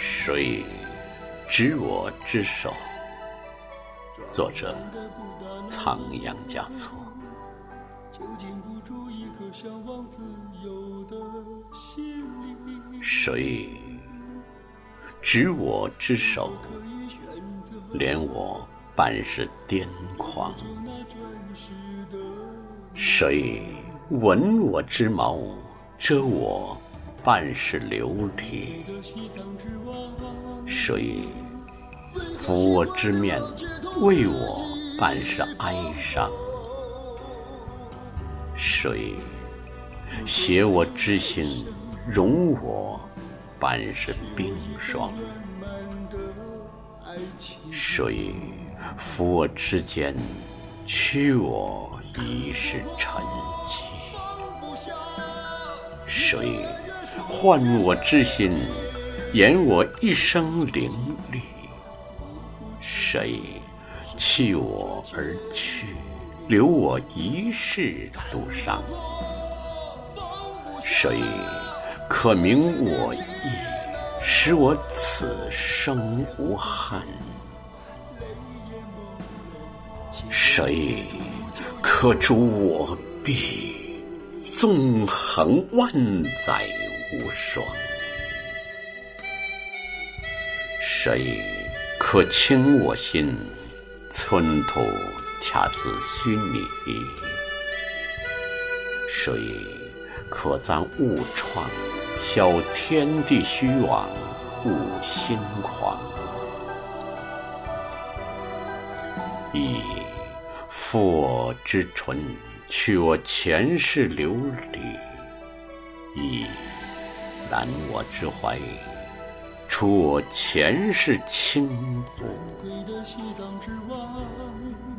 谁执我之手？作者：仓央嘉措。谁执我之手？怜我半世癫狂。谁吻我之毛？遮我半是流离？谁抚我之面？为我半世哀伤？谁携我之心？容我半世冰霜？谁抚我之肩？驱我一世沉寂？谁唤我之心？演我一生凌厉？谁弃我而去？留我一世独伤？谁可明我意？使我此生无憾？谁可助我臂？纵横万载无双？谁可倾我心？寸土恰似虚拟？谁可暂勿创？消天地虚妄，悟心狂？以负我之唇，去我前世流离；揽我之怀，除我前世轻浮。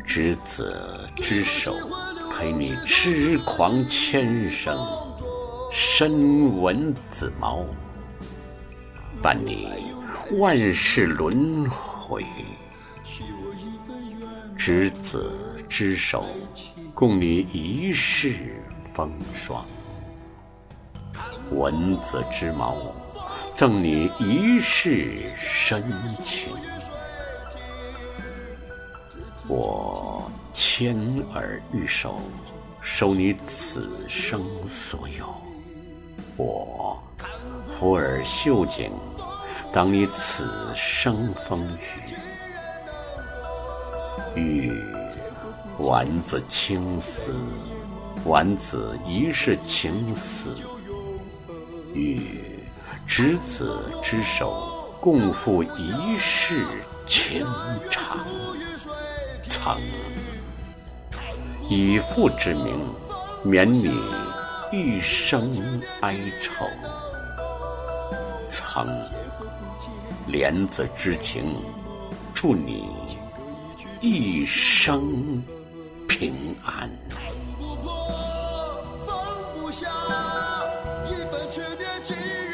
执子之手，陪你痴狂千生；身闻子毛，伴你万世轮回。执子之手，共你一世风霜；闻子之毛，赠你一世深情。我牵耳玉手，收你此生所有；我抚耳袖颈，当你此生风雨。欲丸子青丝，丸子一世情死；与执子之手，共赴一世情长。曾以父之名，免你一生哀愁；曾怜子之情，祝你。一生平安。看不破，放不下，一份执念。